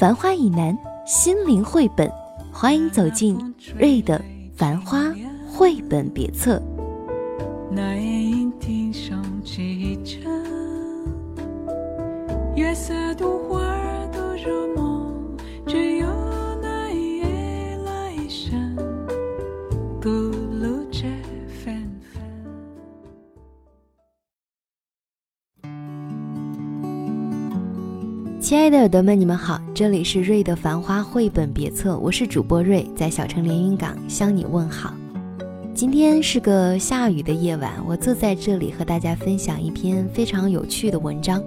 繁花以南，心灵绘本，欢迎走进瑞的《繁花》绘本别册。那夜莺啼声齐着，月色独花亲爱的耳朵们，你们好。这里是瑞的繁花绘本别册，我是主播瑞，在小城连云港向你问好。今天是个下雨的夜晚，我坐在这里和大家分享一篇非常有趣的文章。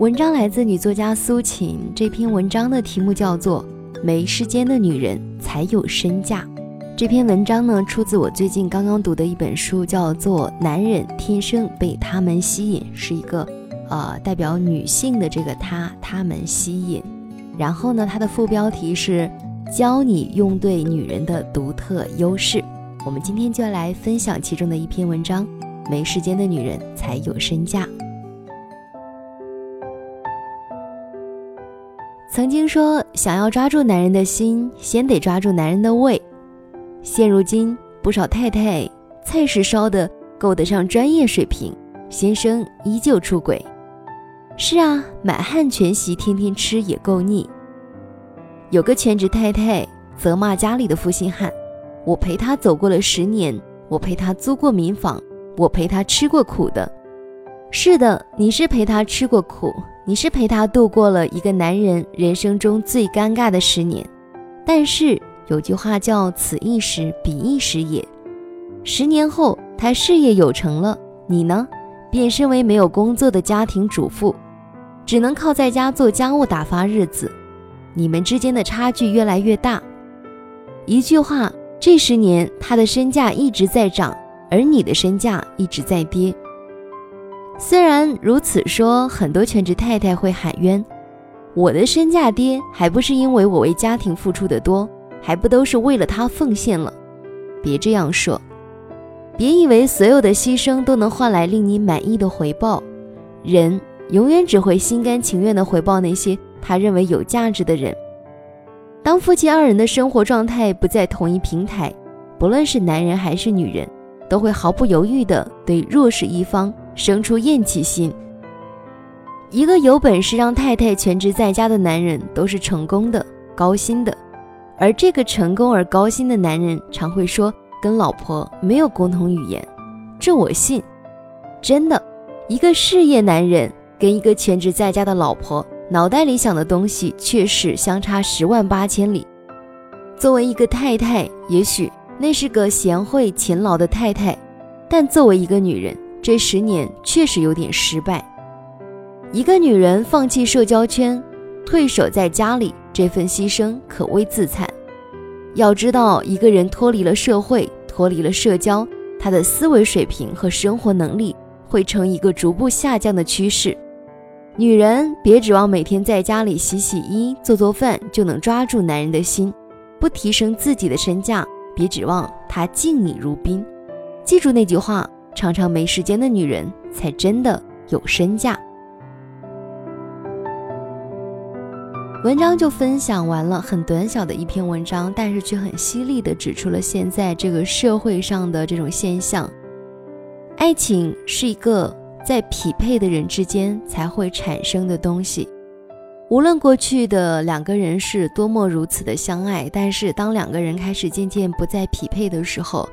文章来自女作家苏秦，这篇文章的题目叫做《没时间的女人才有身价》。这篇文章呢，出自我最近刚刚读的一本书，叫做《男人天生被他们吸引》，是一个呃代表女性的这个他他们吸引。然后呢，它的副标题是教你用对女人的独特优势。我们今天就要来分享其中的一篇文章：没时间的女人才有身价。曾经说，想要抓住男人的心，先得抓住男人的胃。现如今，不少太太菜是烧的够得上专业水平，先生依旧出轨。是啊，满汉全席天天吃也够腻。有个全职太太责骂家里的负心汉：“我陪他走过了十年，我陪他租过民房，我陪他吃过苦的。”是的，你是陪他吃过苦，你是陪他度过了一个男人人生中最尴尬的十年。但是有句话叫“此一时，彼一时也”。十年后，他事业有成了，你呢，变身为没有工作的家庭主妇。只能靠在家做家务打发日子，你们之间的差距越来越大。一句话，这十年他的身价一直在涨，而你的身价一直在跌。虽然如此说，很多全职太太会喊冤：“我的身价跌，还不是因为我为家庭付出的多，还不都是为了他奉献了？”别这样说，别以为所有的牺牲都能换来令你满意的回报。人。永远只会心甘情愿地回报那些他认为有价值的人。当夫妻二人的生活状态不在同一平台，不论是男人还是女人，都会毫不犹豫地对弱势一方生出厌弃心。一个有本事让太太全职在家的男人，都是成功的、高薪的。而这个成功而高薪的男人，常会说跟老婆没有共同语言，这我信。真的，一个事业男人。跟一个全职在家的老婆，脑袋里想的东西却是相差十万八千里。作为一个太太，也许那是个贤惠勤劳的太太，但作为一个女人，这十年确实有点失败。一个女人放弃社交圈，退守在家里，这份牺牲可谓自残。要知道，一个人脱离了社会，脱离了社交，他的思维水平和生活能力会呈一个逐步下降的趋势。女人别指望每天在家里洗洗衣、做做饭就能抓住男人的心，不提升自己的身价，别指望他敬你如宾。记住那句话：常常没时间的女人才真的有身价。文章就分享完了，很短小的一篇文章，但是却很犀利的指出了现在这个社会上的这种现象：爱情是一个。在匹配的人之间才会产生的东西。无论过去的两个人是多么如此的相爱，但是当两个人开始渐渐不再匹配的时候，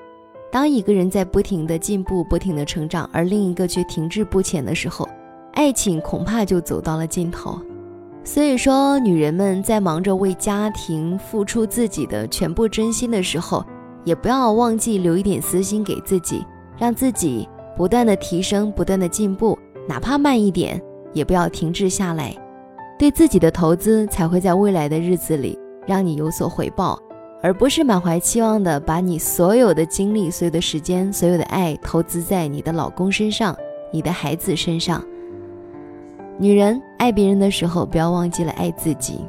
当一个人在不停的进步、不停的成长，而另一个却停滞不前的时候，爱情恐怕就走到了尽头。所以说，女人们在忙着为家庭付出自己的全部真心的时候，也不要忘记留一点私心给自己，让自己。不断的提升，不断的进步，哪怕慢一点，也不要停滞下来。对自己的投资才会在未来的日子里让你有所回报，而不是满怀期望的把你所有的精力、所有的时间、所有的爱投资在你的老公身上、你的孩子身上。女人爱别人的时候，不要忘记了爱自己。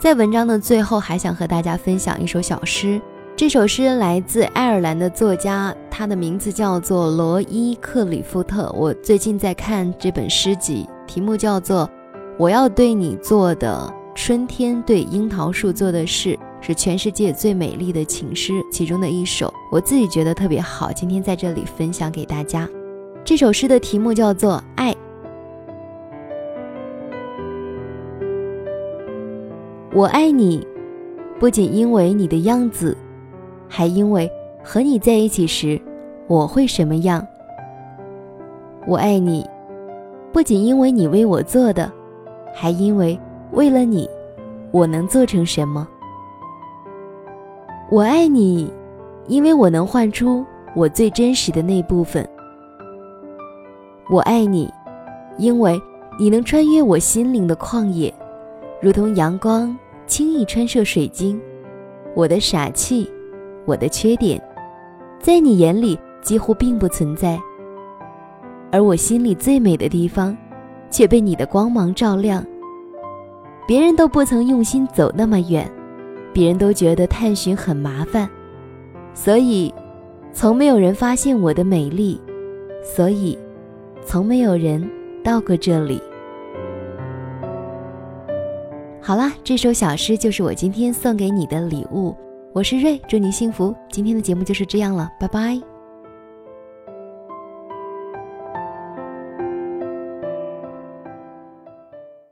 在文章的最后，还想和大家分享一首小诗。这首诗来自爱尔兰的作家，他的名字叫做罗伊·克里夫特。我最近在看这本诗集，题目叫做《我要对你做的春天对樱桃树做的事》，是全世界最美丽的情诗其中的一首。我自己觉得特别好，今天在这里分享给大家。这首诗的题目叫做《爱》。我爱你，不仅因为你的样子，还因为和你在一起时我会什么样。我爱你，不仅因为你为我做的，还因为为了你，我能做成什么。我爱你，因为我能换出我最真实的那部分。我爱你，因为你能穿越我心灵的旷野。如同阳光轻易穿射水晶，我的傻气，我的缺点，在你眼里几乎并不存在。而我心里最美的地方，却被你的光芒照亮。别人都不曾用心走那么远，别人都觉得探寻很麻烦，所以，从没有人发现我的美丽，所以，从没有人到过这里。好啦，这首小诗就是我今天送给你的礼物。我是瑞，祝你幸福。今天的节目就是这样了，拜拜。